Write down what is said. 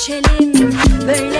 içelim böyle